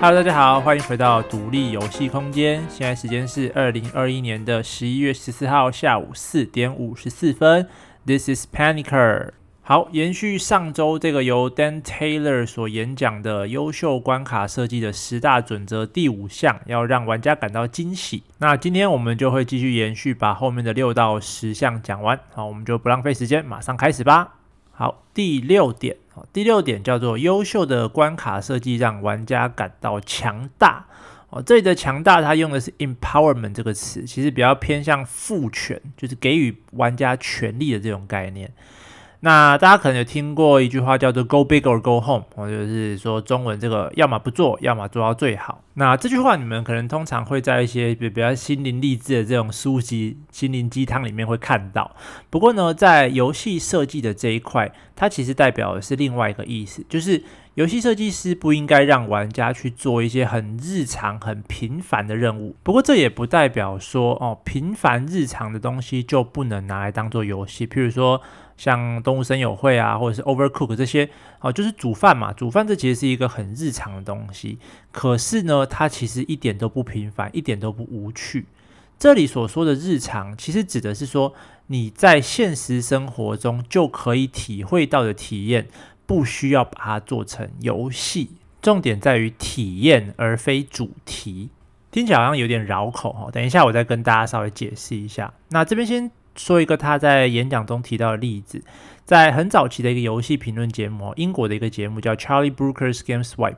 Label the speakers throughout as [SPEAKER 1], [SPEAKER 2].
[SPEAKER 1] Hello，大家好，欢迎回到独立游戏空间。现在时间是二零二一年的十一月十四号下午四点五十四分。This is Panicer。好，延续上周这个由 Dan Taylor 所演讲的优秀关卡设计的十大准则第五项，要让玩家感到惊喜。那今天我们就会继续延续，把后面的六到十项讲完。好，我们就不浪费时间，马上开始吧。好，第六点，第六点叫做优秀的关卡设计让玩家感到强大。哦，这里的强大，它用的是 empowerment 这个词，其实比较偏向赋权，就是给予玩家权利的这种概念。那大家可能有听过一句话叫做 “Go big or go home”，或者是说中文这个要么不做，要么做到最好。那这句话你们可能通常会在一些比较心灵励志的这种书籍、心灵鸡汤里面会看到。不过呢，在游戏设计的这一块，它其实代表的是另外一个意思，就是游戏设计师不应该让玩家去做一些很日常、很平凡的任务。不过这也不代表说哦，平凡日常的东西就不能拿来当做游戏，譬如说。像动物森友会啊，或者是 Overcook 这些，哦，就是煮饭嘛。煮饭这其实是一个很日常的东西，可是呢，它其实一点都不平凡，一点都不无趣。这里所说的日常，其实指的是说你在现实生活中就可以体会到的体验，不需要把它做成游戏。重点在于体验，而非主题。听起来好像有点绕口哈，等一下我再跟大家稍微解释一下。那这边先。说一个他在演讲中提到的例子，在很早期的一个游戏评论节目，英国的一个节目叫 Charlie Brooker's GameSwipe。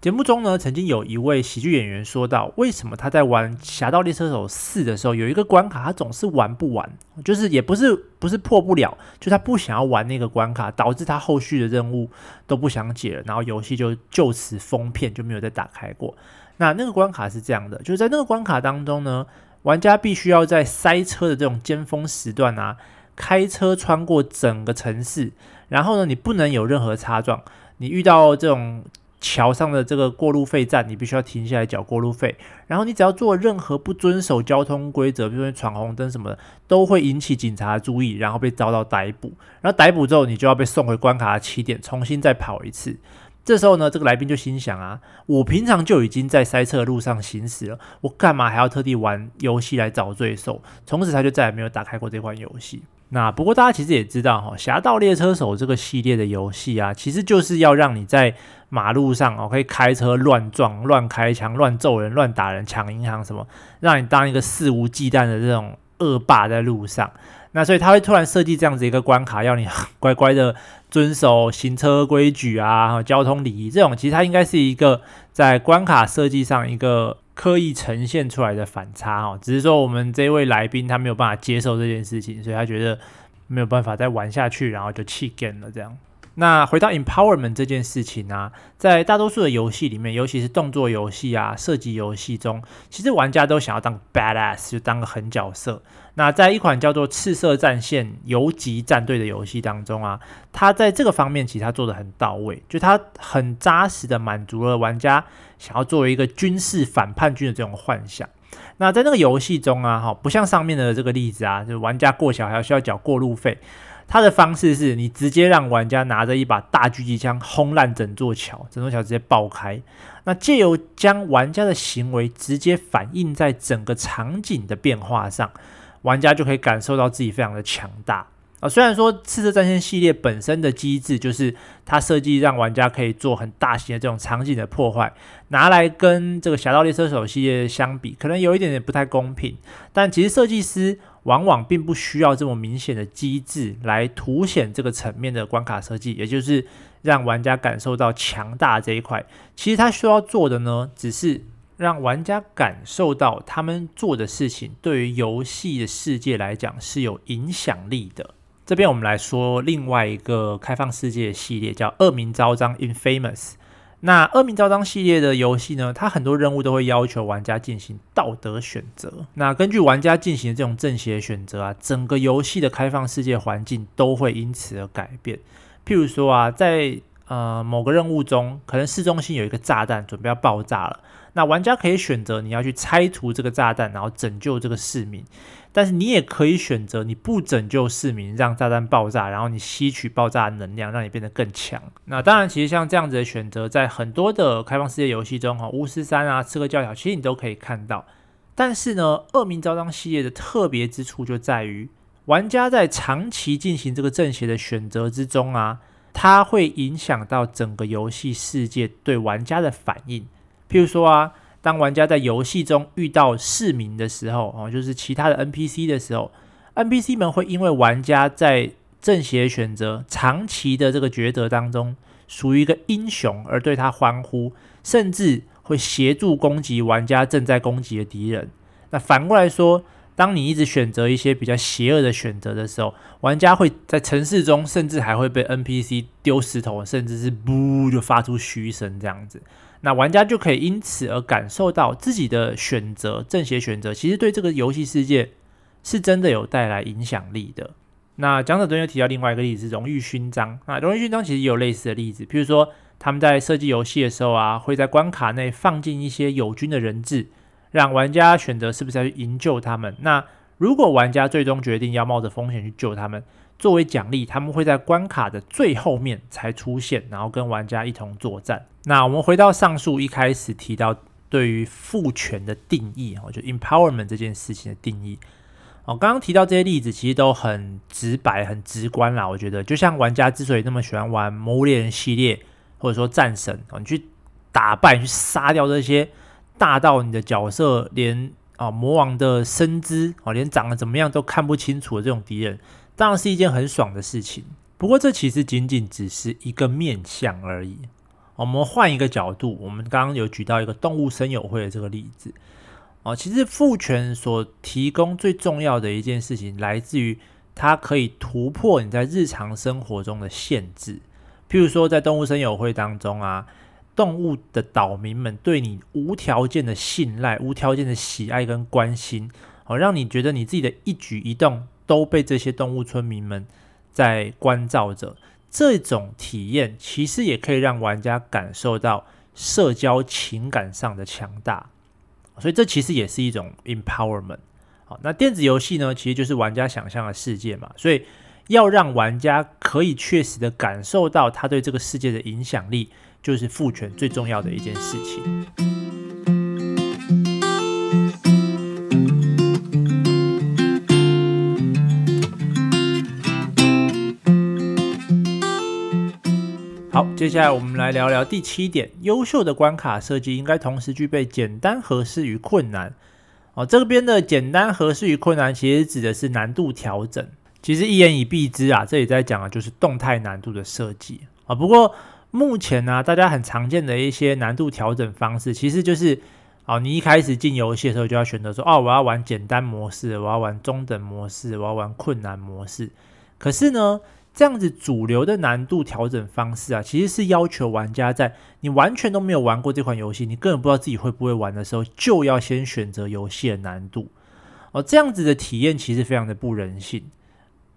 [SPEAKER 1] 节目中呢，曾经有一位喜剧演员说到，为什么他在玩《侠盗猎车手四》的时候，有一个关卡他总是玩不完，就是也不是不是破不了，就他不想要玩那个关卡，导致他后续的任务都不想解了，然后游戏就就此封片，就没有再打开过。那那个关卡是这样的，就是在那个关卡当中呢。玩家必须要在塞车的这种尖峰时段啊，开车穿过整个城市，然后呢，你不能有任何擦撞。你遇到这种桥上的这个过路费站，你必须要停下来缴过路费。然后你只要做任何不遵守交通规则，比如说闯红灯什么的，都会引起警察的注意，然后被遭到逮捕。然后逮捕之后，你就要被送回关卡的起点，重新再跑一次。这时候呢，这个来宾就心想啊，我平常就已经在塞车的路上行驶了，我干嘛还要特地玩游戏来找罪受？从此他就再也没有打开过这款游戏。那不过大家其实也知道哈，《侠盗猎车手》这个系列的游戏啊，其实就是要让你在马路上哦，可以开车乱撞、乱开枪、乱揍人、乱打人、抢银行什么，让你当一个肆无忌惮的这种恶霸在路上。那所以他会突然设计这样子一个关卡，要你 乖乖的遵守行车规矩啊，交通礼仪这种，其实他应该是一个在关卡设计上一个刻意呈现出来的反差哦。只是说我们这位来宾他没有办法接受这件事情，所以他觉得没有办法再玩下去，然后就弃 game 了这样。那回到 empowerment 这件事情啊，在大多数的游戏里面，尤其是动作游戏啊、射击游戏中，其实玩家都想要当 badass，就当个狠角色。那在一款叫做《赤色战线：游击战队》的游戏当中啊，它在这个方面其实它做得很到位，就它很扎实的满足了玩家想要作为一个军事反叛军的这种幻想。那在那个游戏中啊，哈，不像上面的这个例子啊，就玩家过桥还要需要缴过路费。它的方式是你直接让玩家拿着一把大狙击枪轰烂整座桥，整座桥直接爆开。那借由将玩家的行为直接反映在整个场景的变化上，玩家就可以感受到自己非常的强大啊。虽然说赤色战线系列本身的机制就是它设计让玩家可以做很大型的这种场景的破坏，拿来跟这个侠盗猎车手系列相比，可能有一点点不太公平。但其实设计师。往往并不需要这么明显的机制来凸显这个层面的关卡设计，也就是让玩家感受到强大这一块。其实他需要做的呢，只是让玩家感受到他们做的事情对于游戏的世界来讲是有影响力的。这边我们来说另外一个开放世界系列，叫《恶名昭彰》（Infamous）。那《恶名昭彰》系列的游戏呢，它很多任务都会要求玩家进行道德选择。那根据玩家进行的这种正邪选择啊，整个游戏的开放世界环境都会因此而改变。譬如说啊，在呃某个任务中，可能市中心有一个炸弹准备要爆炸了，那玩家可以选择你要去拆除这个炸弹，然后拯救这个市民。但是你也可以选择你不拯救市民，让炸弹爆炸，然后你吸取爆炸能量，让你变得更强。那当然，其实像这样子的选择，在很多的开放世界游戏中，哈，巫师三啊，刺客教条，其实你都可以看到。但是呢，恶名昭彰系列的特别之处就在于，玩家在长期进行这个正邪的选择之中啊，它会影响到整个游戏世界对玩家的反应。譬如说啊。当玩家在游戏中遇到市民的时候，哦，就是其他的 NPC 的时候，NPC 们会因为玩家在正邪选择、长期的这个抉择当中属于一个英雄而对他欢呼，甚至会协助攻击玩家正在攻击的敌人。那反过来说，当你一直选择一些比较邪恶的选择的时候，玩家会在城市中甚至还会被 NPC 丢石头，甚至是不就发出嘘声这样子。那玩家就可以因此而感受到自己的选择，正邪选择，其实对这个游戏世界是真的有带来影响力的。那讲者中又提到另外一个例子荣誉勋章。那荣誉勋章其实也有类似的例子，譬如说他们在设计游戏的时候啊，会在关卡内放进一些友军的人质，让玩家选择是不是要去营救他们。那如果玩家最终决定要冒着风险去救他们，作为奖励，他们会在关卡的最后面才出现，然后跟玩家一同作战。那我们回到上述一开始提到对于父权的定义，哦，就 empowerment 这件事情的定义。哦，刚刚提到这些例子其实都很直白、很直观啦。我觉得，就像玩家之所以那么喜欢玩《魔物猎人》系列，或者说战神，哦，你去打败、去杀掉这些大到你的角色连啊、魔王的身姿，哦，连长得怎么样都看不清楚的这种敌人。当然是一件很爽的事情，不过这其实仅仅只是一个面向而已。我们换一个角度，我们刚刚有举到一个动物森友会的这个例子哦，其实父权所提供最重要的一件事情，来自于它可以突破你在日常生活中的限制。譬如说，在动物森友会当中啊，动物的岛民们对你无条件的信赖、无条件的喜爱跟关心，哦，让你觉得你自己的一举一动。都被这些动物村民们在关照着，这种体验其实也可以让玩家感受到社交情感上的强大，所以这其实也是一种 empowerment。好，那电子游戏呢，其实就是玩家想象的世界嘛，所以要让玩家可以确实的感受到他对这个世界的影响力，就是父权最重要的一件事情。好，接下来我们来聊聊第七点，优秀的关卡设计应该同时具备简单、合适与困难。哦，这边的简单、合适与困难，其实指的是难度调整。其实一言以蔽之啊，这里在讲的就是动态难度的设计啊。不过目前呢、大家很常见的一些难度调整方式，其实就是哦，你一开始进游戏的时候就要选择说，哦，我要玩简单模式，我要玩中等模式，我要玩困难模式。可是呢，这样子主流的难度调整方式啊，其实是要求玩家在你完全都没有玩过这款游戏，你根本不知道自己会不会玩的时候，就要先选择游戏的难度。哦，这样子的体验其实非常的不人性。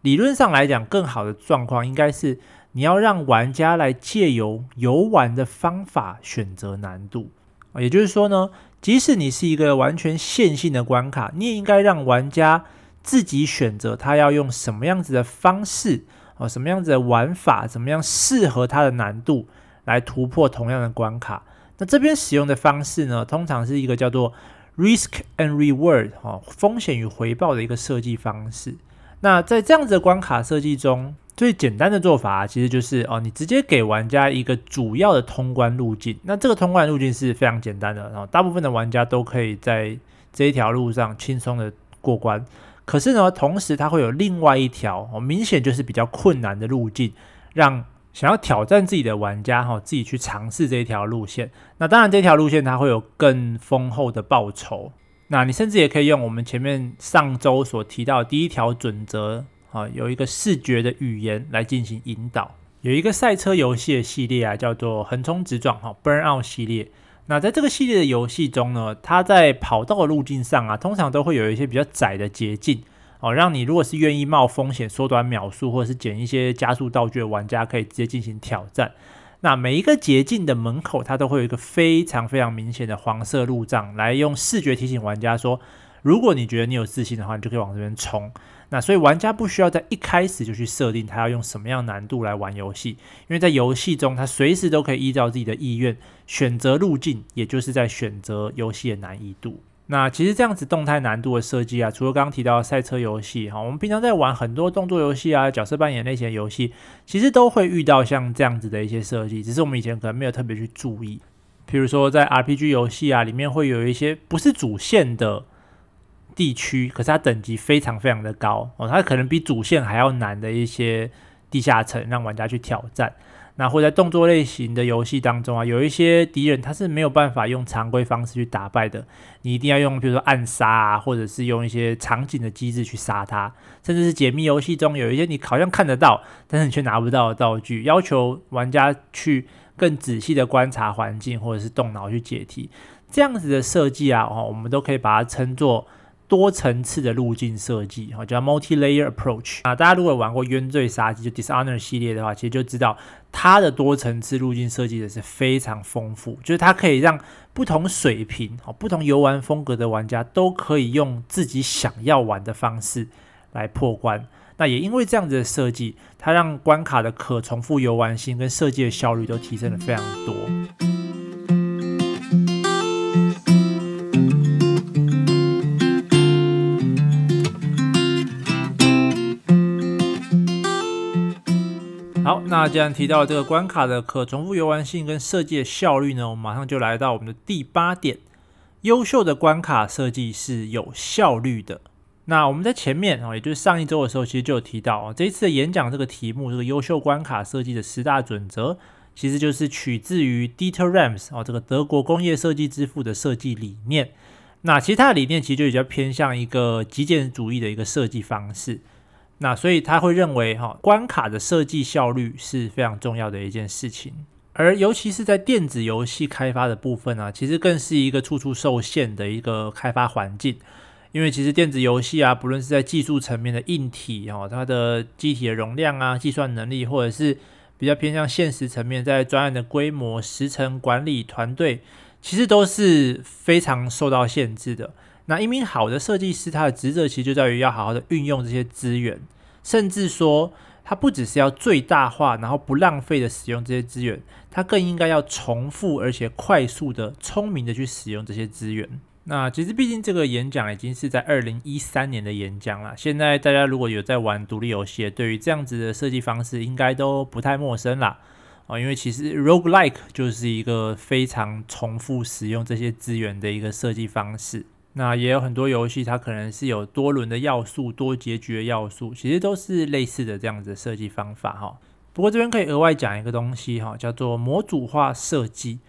[SPEAKER 1] 理论上来讲，更好的状况应该是你要让玩家来借由游玩的方法选择难度。也就是说呢，即使你是一个完全线性的关卡，你也应该让玩家自己选择他要用什么样子的方式。哦，什么样子的玩法，怎么样适合他的难度来突破同样的关卡？那这边使用的方式呢，通常是一个叫做 risk and reward 哦，风险与回报的一个设计方式。那在这样子的关卡设计中，最简单的做法其实就是哦，你直接给玩家一个主要的通关路径。那这个通关路径是非常简单的，然后大部分的玩家都可以在这一条路上轻松的过关。可是呢，同时它会有另外一条哦，明显就是比较困难的路径，让想要挑战自己的玩家哈，自己去尝试这一条路线。那当然，这条路线它会有更丰厚的报酬。那你甚至也可以用我们前面上周所提到的第一条准则啊，有一个视觉的语言来进行引导。有一个赛车游戏的系列啊，叫做横冲直撞哈，Burnout 系列。那在这个系列的游戏中呢，它在跑道的路径上啊，通常都会有一些比较窄的捷径哦，让你如果是愿意冒风险缩短秒数或者是捡一些加速道具的玩家，可以直接进行挑战。那每一个捷径的门口，它都会有一个非常非常明显的黄色路障，来用视觉提醒玩家说，如果你觉得你有自信的话，你就可以往这边冲。那所以玩家不需要在一开始就去设定他要用什么样难度来玩游戏，因为在游戏中，他随时都可以依照自己的意愿选择路径，也就是在选择游戏的难易度。那其实这样子动态难度的设计啊，除了刚刚提到赛车游戏哈，我们平常在玩很多动作游戏啊、角色扮演类型的游戏，其实都会遇到像这样子的一些设计，只是我们以前可能没有特别去注意。譬如说在 RPG 游戏啊里面会有一些不是主线的地区，可是它等级非常非常的高哦，它可能比主线还要难的一些地下城，让玩家去挑战。那或在动作类型的游戏当中啊，有一些敌人他是没有办法用常规方式去打败的，你一定要用比如说暗杀啊，或者是用一些场景的机制去杀他，甚至是解密游戏中有一些你好像看得到，但是你却拿不到的道具，要求玩家去更仔细的观察环境，或者是动脑去解题，这样子的设计啊，哦，我们都可以把它称作。多层次的路径设计，哈，叫 multi-layer approach 啊。大家如果玩过《冤罪杀机》就 Dishonor 系列的话，其实就知道它的多层次路径设计的是非常丰富，就是它可以让不同水平、哦不同游玩风格的玩家都可以用自己想要玩的方式来破关。那也因为这样子的设计，它让关卡的可重复游玩性跟设计的效率都提升了非常多。好，那既然提到这个关卡的可重复游玩性跟设计的效率呢，我们马上就来到我们的第八点：优秀的关卡设计是有效率的。那我们在前面啊，也就是上一周的时候，其实就有提到啊，这一次的演讲这个题目，这个优秀关卡设计的十大准则，其实就是取自于 Dieter Rams 啊，这个德国工业设计之父的设计理念。那其他的理念其实就比较偏向一个极简主义的一个设计方式。那所以他会认为哈，关卡的设计效率是非常重要的一件事情，而尤其是在电子游戏开发的部分啊，其实更是一个处处受限的一个开发环境。因为其实电子游戏啊，不论是在技术层面的硬体哦，它的机体的容量啊、计算能力，或者是比较偏向现实层面，在专案的规模、时程管理团队，其实都是非常受到限制的。那一名好的设计师，他的职责其实就在于要好好的运用这些资源，甚至说，他不只是要最大化，然后不浪费的使用这些资源，他更应该要重复而且快速的、聪明的去使用这些资源。那其实毕竟这个演讲已经是在二零一三年的演讲了，现在大家如果有在玩独立游戏，对于这样子的设计方式应该都不太陌生啦。啊，因为其实 roguelike 就是一个非常重复使用这些资源的一个设计方式。那也有很多游戏，它可能是有多轮的要素、多结局的要素，其实都是类似的这样子设计方法哈。不过这边可以额外讲一个东西哈，叫做模组化设计。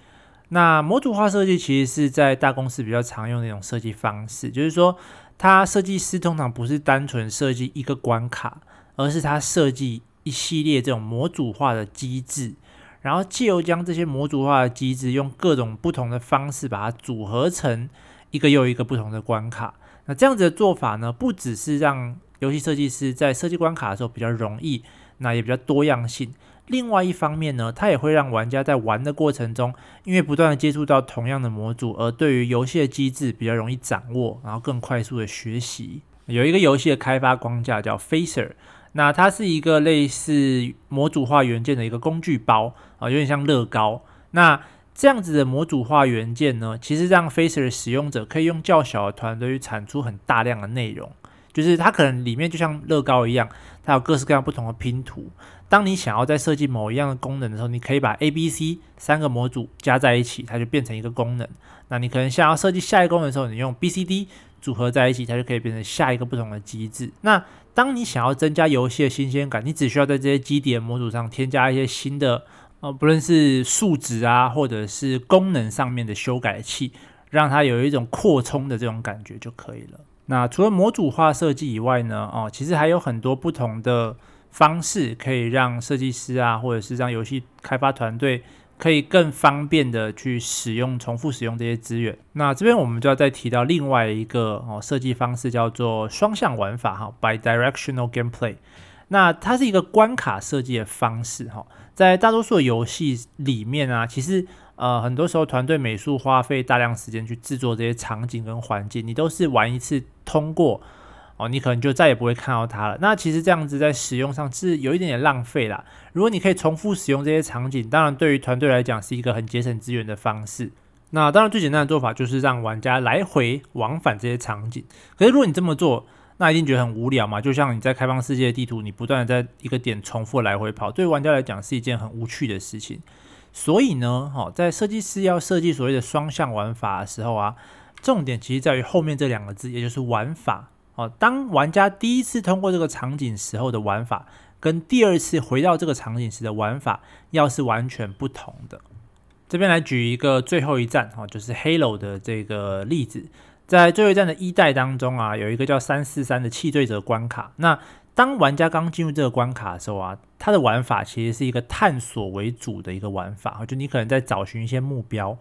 [SPEAKER 1] 那模组化设计其实是在大公司比较常用的一种设计方式，就是说，它设计师通常不是单纯设计一个关卡，而是它设计一系列这种模组化的机制，然后借由将这些模组化的机制，用各种不同的方式把它组合成。一个又一个不同的关卡，那这样子的做法呢，不只是让游戏设计师在设计关卡的时候比较容易，那也比较多样性。另外一方面呢，它也会让玩家在玩的过程中，因为不断的接触到同样的模组，而对于游戏的机制比较容易掌握，然后更快速的学习。有一个游戏的开发框架叫 Phaser，那它是一个类似模组化元件的一个工具包啊，有点像乐高。那这样子的模组化元件呢，其实让 Phaser 的使用者可以用较小的团队去产出很大量的内容，就是它可能里面就像乐高一样，它有各式各样不同的拼图。当你想要在设计某一样的功能的时候，你可以把 A、B、C 三个模组加在一起，它就变成一个功能。那你可能想要设计下一个功能的时候，你用 B、C、D 组合在一起，它就可以变成下一个不同的机制。那当你想要增加游戏的新鲜感，你只需要在这些基底模组上添加一些新的。不论是数值啊，或者是功能上面的修改器，让它有一种扩充的这种感觉就可以了。那除了模组化设计以外呢，哦，其实还有很多不同的方式可以让设计师啊，或者是让游戏开发团队可以更方便的去使用、重复使用这些资源。那这边我们就要再提到另外一个哦设计方式，叫做双向玩法哈，Bidirectional Gameplay。那它是一个关卡设计的方式哈，在大多数游戏里面啊，其实呃很多时候团队美术花费大量时间去制作这些场景跟环境，你都是玩一次通过。哦，你可能就再也不会看到它了。那其实这样子在使用上是有一点点浪费啦。如果你可以重复使用这些场景，当然对于团队来讲是一个很节省资源的方式。那当然最简单的做法就是让玩家来回往返这些场景。可是如果你这么做，那一定觉得很无聊嘛。就像你在开放世界地图，你不断的在一个点重复来回跑，对玩家来讲是一件很无趣的事情。所以呢，哈，在设计师要设计所谓的双向玩法的时候啊，重点其实在于后面这两个字，也就是玩法。哦，当玩家第一次通过这个场景时候的玩法，跟第二次回到这个场景时的玩法，要是完全不同的。这边来举一个最后一战，哈，就是 Halo 的这个例子。在最后一战的一代当中啊，有一个叫三四三的弃队者关卡。那当玩家刚进入这个关卡的时候啊，它的玩法其实是一个探索为主的一个玩法，就你可能在找寻一些目标。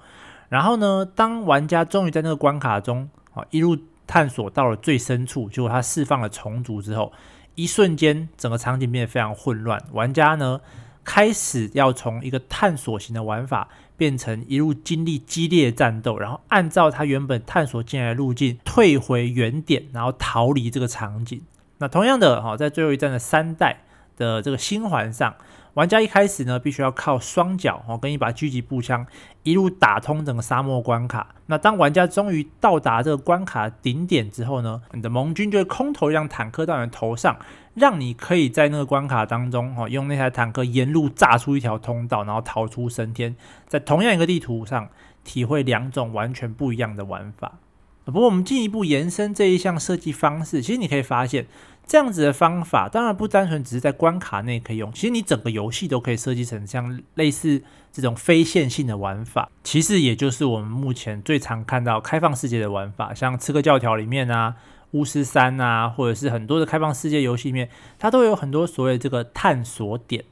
[SPEAKER 1] 然后呢，当玩家终于在那个关卡中，啊，一路。探索到了最深处，结果他释放了虫族之后，一瞬间整个场景变得非常混乱。玩家呢，开始要从一个探索型的玩法，变成一路经历激烈战斗，然后按照他原本探索进来的路径退回原点，然后逃离这个场景。那同样的哈，在最后一站的三代的这个新环上。玩家一开始呢，必须要靠双脚哦，跟一把狙击步枪一路打通整个沙漠关卡。那当玩家终于到达这个关卡顶点之后呢，你的盟军就会空投一辆坦克到你的头上，让你可以在那个关卡当中哦，用那台坦克沿路炸出一条通道，然后逃出升天，在同样一个地图上体会两种完全不一样的玩法。不过我们进一步延伸这一项设计方式，其实你可以发现。这样子的方法当然不单纯只是在关卡内可以用，其实你整个游戏都可以设计成像类似这种非线性的玩法。其实也就是我们目前最常看到开放世界的玩法，像《刺客教条》里面啊、巫师三啊，或者是很多的开放世界游戏里面，它都有很多所谓这个探索点。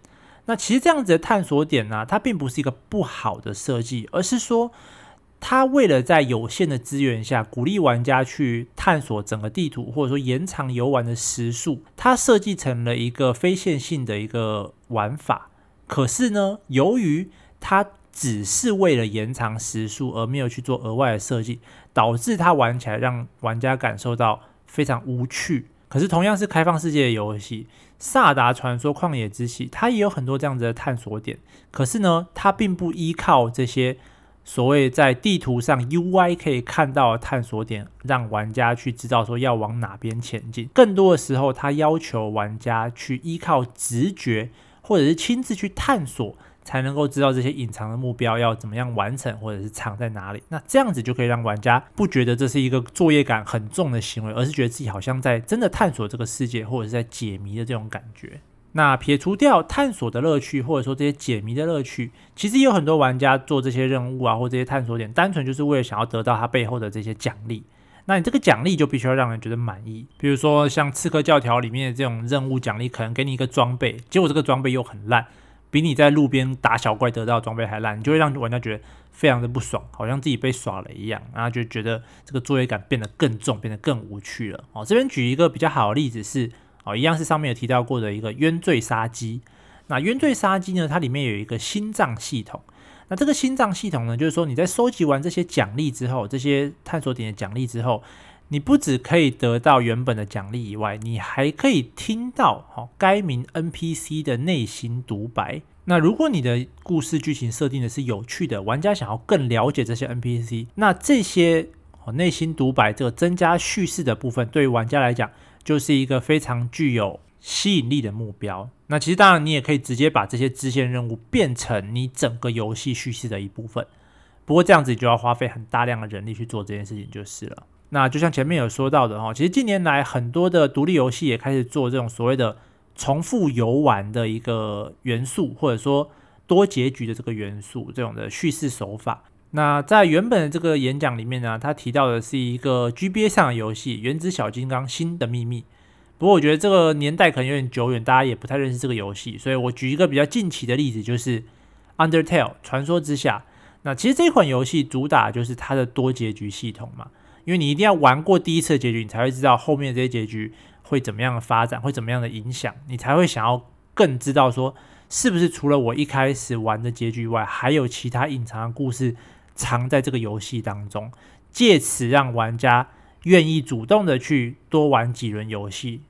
[SPEAKER 1] 那其实这样子的探索点呢、它并不是一个不好的设计，而是说。他为了在有限的资源下鼓励玩家去探索整个地图，或者说延长游玩的时数，他设计成了一个非线性的一个玩法。可是呢，由于他只是为了延长时数，而没有去做额外的设计，导致他玩起来让玩家感受到非常无趣。可是同样是开放世界的游戏，《萨达传说：旷野之息》它也有很多这样子的探索点，可是呢，它并不依靠这些。所谓在地图上 UI 可以看到的探索点，让玩家去知道说要往哪边前进。更多的时候，它要求玩家去依靠直觉，或者是亲自去探索，才能够知道这些隐藏的目标要怎么样完成，或者是藏在哪里。那这样子就可以让玩家不觉得这是一个作业感很重的行为，而是觉得自己好像在真的探索这个世界，或者是在解谜的这种感觉。那撇除掉探索的乐趣，或者说这些解谜的乐趣，其实也有很多玩家做这些任务啊，或这些探索点，单纯就是为了想要得到它背后的这些奖励。那你这个奖励就必须要让人觉得满意。比如说像《刺客教条》里面的这种任务奖励，可能给你一个装备，结果这个装备又很烂，比你在路边打小怪得到的装备还烂，你就会让玩家觉得非常的不爽，好像自己被耍了一样，然后就觉得这个作业感变得更重，变得更无趣了。哦，这边举一个比较好的例子是。哦，一样是上面有提到过的一个冤罪杀机。那冤罪杀机呢，它里面有一个心脏系统。那这个心脏系统呢，就是说你在收集完这些奖励之后，这些探索点的奖励之后，你不只可以得到原本的奖励以外，你还可以听到哦该名 NPC 的内心独白。那如果你的故事剧情设定的是有趣的，玩家想要更了解这些 NPC，那这些哦内心独白这个增加叙事的部分，对于玩家来讲，就是一个非常具有吸引力的目标。那其实当然，你也可以直接把这些支线任务变成你整个游戏叙事的一部分。不过这样子就要花费很大量的人力去做这件事情就是了。那就像前面有说到的哈，其实近年来很多的独立游戏也开始做这种所谓的重复游玩的一个元素，或者说多结局的这个元素，这种的叙事手法。那在原本的这个演讲里面呢，他提到的是一个 GBA 上的游戏《原子小金刚：新的秘密》。不过我觉得这个年代可能有点久远，大家也不太认识这个游戏，所以我举一个比较近期的例子，就是《Undertale》传说之下。那其实这款游戏主打就是它的多结局系统嘛，因为你一定要玩过第一次的结局，你才会知道后面这些结局会怎么样的发展，会怎么样的影响，你才会想要更知道说，是不是除了我一开始玩的结局外，还有其他隐藏的故事藏在这个游戏当中，借此让玩家愿意主动的去多玩几轮游戏。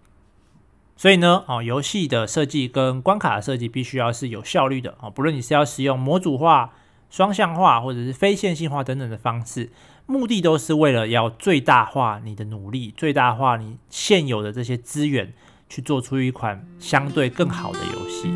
[SPEAKER 1] 所以呢，哦，游戏的设计跟关卡的设计必须要是有效率的哦，不论你是要使用模组化、双向化或者是非线性化等等的方式，目的都是为了要最大化你的努力，最大化你现有的这些资源，去做出一款相对更好的游戏。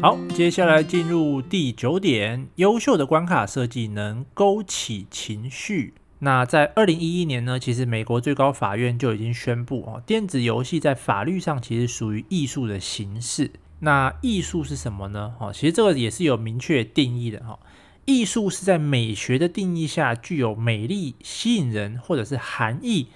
[SPEAKER 1] 好，接下来进入第九点，优秀的关卡设计能勾起情绪。那在二零一一年呢，其实美国最高法院就已经宣布哦，电子游戏在法律上其实属于艺术的形式。那艺术是什么呢？哦，其实这个也是有明确定义的哈。艺术是在美学的定义下具有美丽、吸引人或者是含义。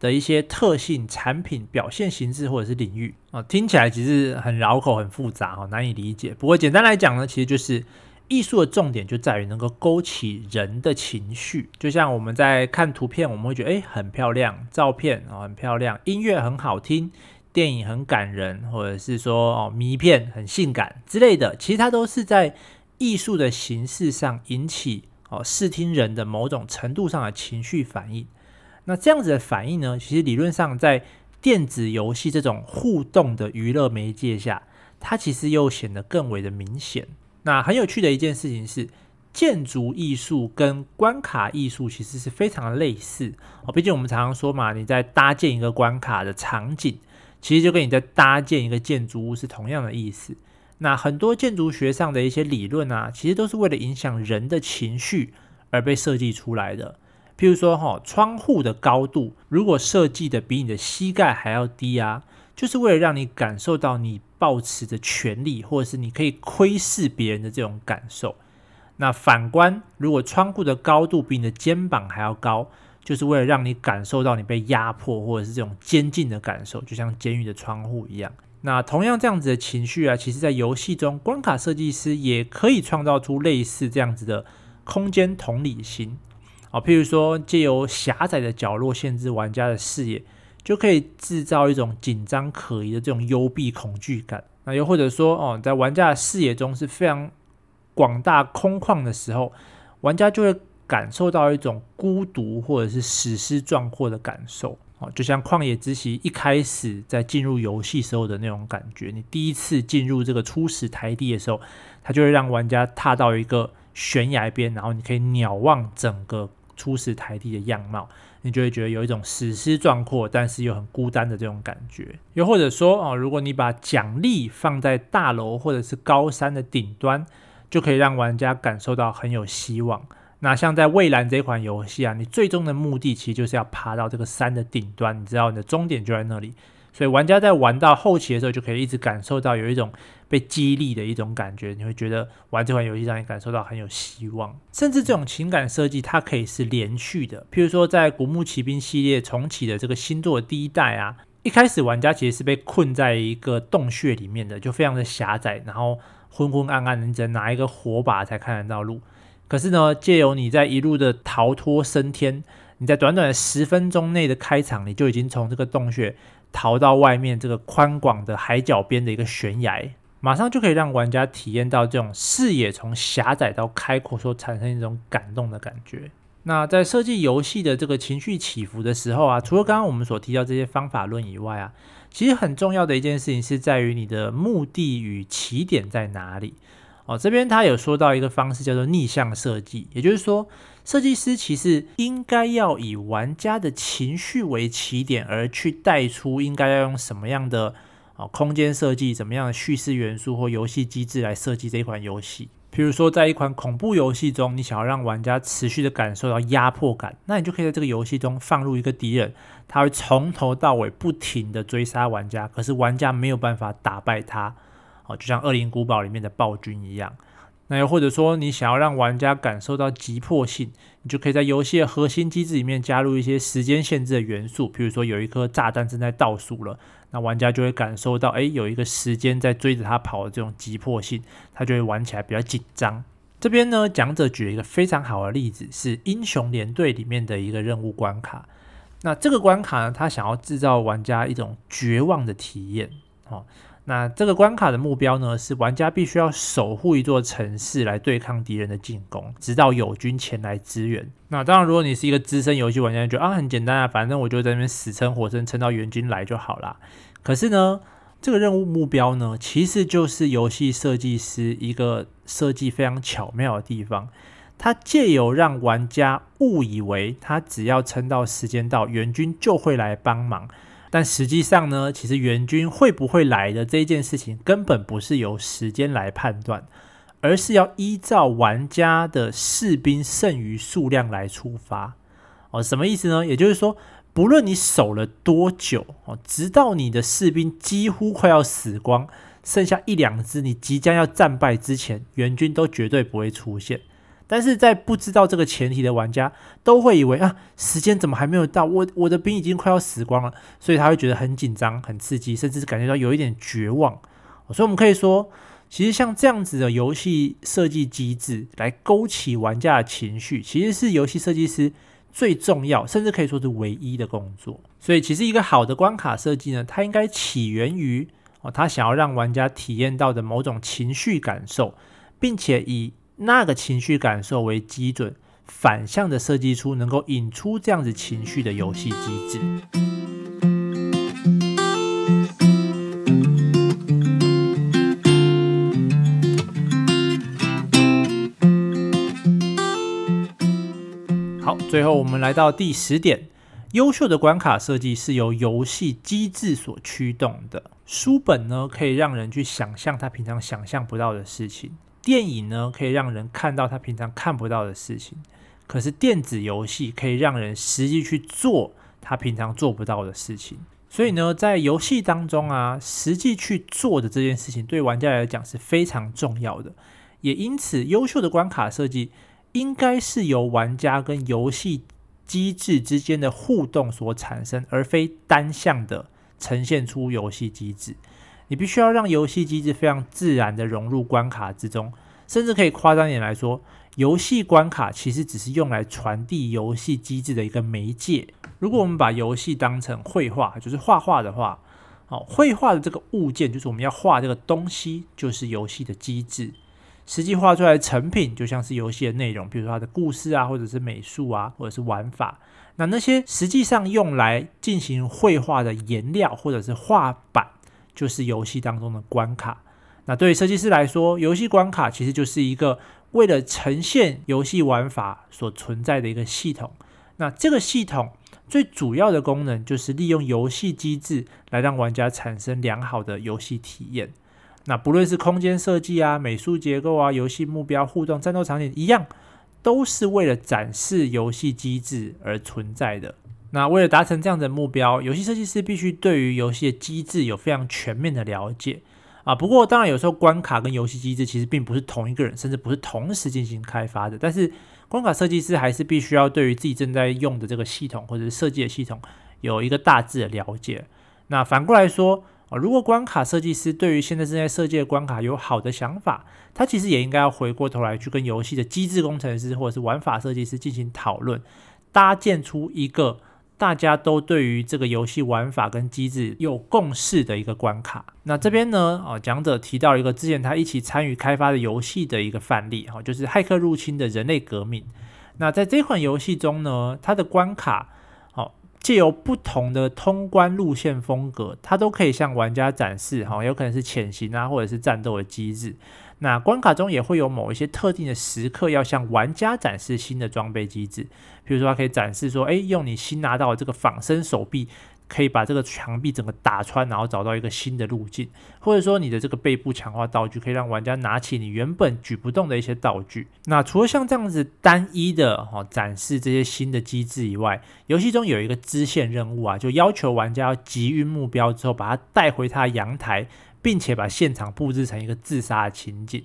[SPEAKER 1] 的一些特性、产品、表现形式或者是领域啊，听起来其实很绕口、很复杂哈，难以理解。不过简单来讲呢，其实就是艺术的重点就在于能够勾起人的情绪。就像我们在看图片，我们会觉得诶很漂亮，照片啊很漂亮，音乐很好听，电影很感人，或者是说哦迷片很性感之类的，其实它都是在艺术的形式上引起哦视听人的某种程度上的情绪反应。那这样子的反应呢，其实理论上在电子游戏这种互动的娱乐媒介下，它其实又显得更为的明显。那很有趣的一件事情是，建筑艺术跟关卡艺术其实是非常类似哦。毕竟我们常常说嘛，你在搭建一个关卡的场景，其实就跟你在搭建一个建筑物是同样的意思。那很多建筑学上的一些理论啊，其实都是为了影响人的情绪而被设计出来的。譬如说，哈，窗户的高度如果设计的比你的膝盖还要低啊，就是为了让你感受到你抱持着权力，或者是你可以窥视别人的这种感受。那反观，如果窗户的高度比你的肩膀还要高，就是为了让你感受到你被压迫，或者是这种监禁的感受，就像监狱的窗户一样。那同样这样子的情绪啊，其实在游戏中，关卡设计师也可以创造出类似这样子的空间同理心。啊，譬如说，借由狭窄的角落限制玩家的视野，就可以制造一种紧张可疑的这种幽闭恐惧感。那又或者说，哦，在玩家的视野中是非常广大空旷的时候，玩家就会感受到一种孤独或者是史诗壮阔的感受。哦，就像《旷野之息》一开始在进入游戏时候的那种感觉，你第一次进入这个初始台地的时候，它就会让玩家踏到一个悬崖边，然后你可以鸟望整个。初始台地的样貌，你就会觉得有一种史诗壮阔，但是又很孤单的这种感觉。又或者说，哦，如果你把奖励放在大楼或者是高山的顶端，就可以让玩家感受到很有希望。那像在《蔚蓝》这款游戏啊，你最终的目的其实就是要爬到这个山的顶端，你知道你的终点就在那里。所以玩家在玩到后期的时候，就可以一直感受到有一种被激励的一种感觉。你会觉得玩这款游戏让你感受到很有希望，甚至这种情感设计它可以是连续的。譬如说，在《古墓奇兵》系列重启的这个星座第一代啊，一开始玩家其实是被困在一个洞穴里面的，就非常的狭窄，然后昏昏暗暗的，你只能拿一个火把才看得到路。可是呢，借由你在一路的逃脱升天，你在短短的十分钟内的开场，你就已经从这个洞穴。逃到外面这个宽广的海角边的一个悬崖，马上就可以让玩家体验到这种视野从狭窄到开阔所产生一种感动的感觉。那在设计游戏的这个情绪起伏的时候啊，除了刚刚我们所提到这些方法论以外啊，其实很重要的一件事情是在于你的目的与起点在哪里。哦，这边他有说到一个方式叫做逆向设计，也就是说，设计师其实应该要以玩家的情绪为起点，而去带出应该要用什么样的啊空间设计、怎么样的叙事元素或游戏机制来设计这一款游戏。比如说，在一款恐怖游戏中，你想要让玩家持续的感受到压迫感，那你就可以在这个游戏中放入一个敌人，他会从头到尾不停的追杀玩家，可是玩家没有办法打败他。哦，就像《恶灵古堡》里面的暴君一样，那又或者说，你想要让玩家感受到急迫性，你就可以在游戏的核心机制里面加入一些时间限制的元素，比如说有一颗炸弹正在倒数了，那玩家就会感受到，哎，有一个时间在追着他跑的这种急迫性，他就会玩起来比较紧张。这边呢，讲者举了一个非常好的例子，是英雄联队里面的一个任务关卡。那这个关卡呢，他想要制造玩家一种绝望的体验，哦。那这个关卡的目标呢，是玩家必须要守护一座城市来对抗敌人的进攻，直到友军前来支援。那当然，如果你是一个资深游戏玩家，就觉得啊很简单啊，反正我就在那边死撑活撑，撑到援军来就好啦。可是呢，这个任务目标呢，其实就是游戏设计师一个设计非常巧妙的地方，他借由让玩家误以为他只要撑到时间到，援军就会来帮忙。但实际上呢，其实援军会不会来的这件事情，根本不是由时间来判断，而是要依照玩家的士兵剩余数量来出发。哦，什么意思呢？也就是说，不论你守了多久，哦，直到你的士兵几乎快要死光，剩下一两只，你即将要战败之前，援军都绝对不会出现。但是在不知道这个前提的玩家都会以为啊，时间怎么还没有到？我我的兵已经快要死光了，所以他会觉得很紧张、很刺激，甚至是感觉到有一点绝望。所以我们可以说，其实像这样子的游戏设计机制来勾起玩家的情绪，其实是游戏设计师最重要，甚至可以说是唯一的工作。所以，其实一个好的关卡设计呢，它应该起源于哦，他想要让玩家体验到的某种情绪感受，并且以那个情绪感受为基准，反向的设计出能够引出这样子情绪的游戏机制。好，最后我们来到第十点，优秀的关卡设计是由游戏机制所驱动的。书本呢，可以让人去想象他平常想象不到的事情。电影呢，可以让人看到他平常看不到的事情，可是电子游戏可以让人实际去做他平常做不到的事情。所以呢，在游戏当中啊，实际去做的这件事情对玩家来讲是非常重要的。也因此，优秀的关卡设计应该是由玩家跟游戏机制之间的互动所产生，而非单向的呈现出游戏机制。你必须要让游戏机制非常自然地融入关卡之中，甚至可以夸张一点来说，游戏关卡其实只是用来传递游戏机制的一个媒介。如果我们把游戏当成绘画，就是画画的话，哦，绘画的这个物件就是我们要画这个东西，就是游戏的机制。实际画出来的成品就像是游戏的内容，比如说它的故事啊，或者是美术啊，或者是玩法。那那些实际上用来进行绘画的颜料或者是画板。就是游戏当中的关卡。那对于设计师来说，游戏关卡其实就是一个为了呈现游戏玩法所存在的一个系统。那这个系统最主要的功能就是利用游戏机制来让玩家产生良好的游戏体验。那不论是空间设计啊、美术结构啊、游戏目标、互动、战斗场景一样，都是为了展示游戏机制而存在的。那为了达成这样的目标，游戏设计师必须对于游戏的机制有非常全面的了解啊。不过，当然有时候关卡跟游戏机制其实并不是同一个人，甚至不是同时进行开发的。但是，关卡设计师还是必须要对于自己正在用的这个系统或者是设计的系统有一个大致的了解。那反过来说啊，如果关卡设计师对于现在正在设计的关卡有好的想法，他其实也应该要回过头来去跟游戏的机制工程师或者是玩法设计师进行讨论，搭建出一个。大家都对于这个游戏玩法跟机制有共识的一个关卡。那这边呢，啊，讲者提到一个之前他一起参与开发的游戏的一个范例，哈，就是《骇客入侵》的人类革命。那在这款游戏中呢，它的关卡，好，借由不同的通关路线风格，它都可以向玩家展示，哈，有可能是潜行啊，或者是战斗的机制。那关卡中也会有某一些特定的时刻，要向玩家展示新的装备机制，比如说它可以展示说，哎，用你新拿到的这个仿生手臂，可以把这个墙壁整个打穿，然后找到一个新的路径，或者说你的这个背部强化道具，可以让玩家拿起你原本举不动的一些道具。那除了像这样子单一的哈展示这些新的机制以外，游戏中有一个支线任务啊，就要求玩家要击晕目标之后，把它带回他的阳台。并且把现场布置成一个自杀的情景。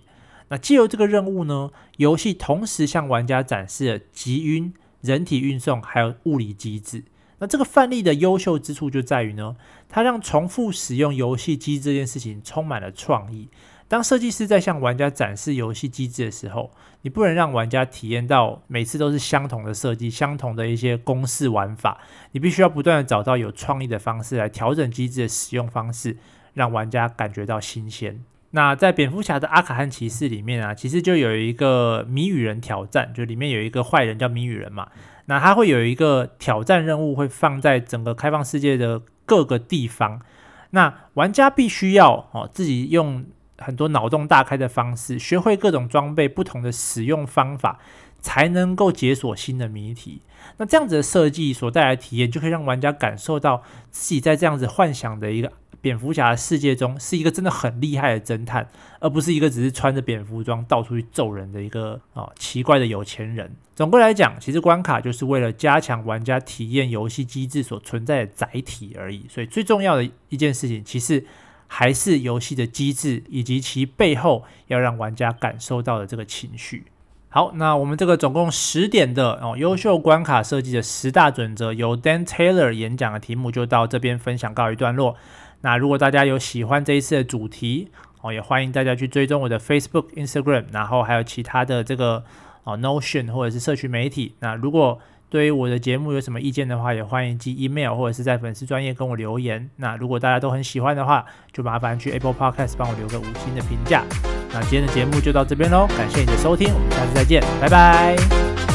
[SPEAKER 1] 那借由这个任务呢，游戏同时向玩家展示了集晕、人体运送还有物理机制。那这个范例的优秀之处就在于呢，它让重复使用游戏机这件事情充满了创意。当设计师在向玩家展示游戏机制的时候，你不能让玩家体验到每次都是相同的设计、相同的一些公式玩法。你必须要不断的找到有创意的方式来调整机制的使用方式，让玩家感觉到新鲜。那在蝙蝠侠的阿卡汉骑士里面啊，其实就有一个谜语人挑战，就里面有一个坏人叫谜语人嘛。那他会有一个挑战任务，会放在整个开放世界的各个地方。那玩家必须要哦自己用很多脑洞大开的方式，学会各种装备不同的使用方法，才能够解锁新的谜题。那这样子的设计所带来体验，就可以让玩家感受到自己在这样子幻想的一个。蝙蝠侠的世界中是一个真的很厉害的侦探，而不是一个只是穿着蝙蝠装到处去揍人的一个啊、哦、奇怪的有钱人。总归来讲，其实关卡就是为了加强玩家体验游戏机制所存在的载体而已。所以最重要的一件事情，其实还是游戏的机制以及其背后要让玩家感受到的这个情绪。好，那我们这个总共十点的哦优秀关卡设计的十大准则，由 Dan Taylor 演讲的题目就到这边分享告一段落。那如果大家有喜欢这一次的主题哦，也欢迎大家去追踪我的 Facebook、Instagram，然后还有其他的这个哦 Notion 或者是社群媒体。那如果对于我的节目有什么意见的话，也欢迎寄 email 或者是在粉丝专页跟我留言。那如果大家都很喜欢的话，就麻烦去 Apple Podcast 帮我留个五星的评价。那今天的节目就到这边喽，感谢你的收听，我们下次再见，拜拜。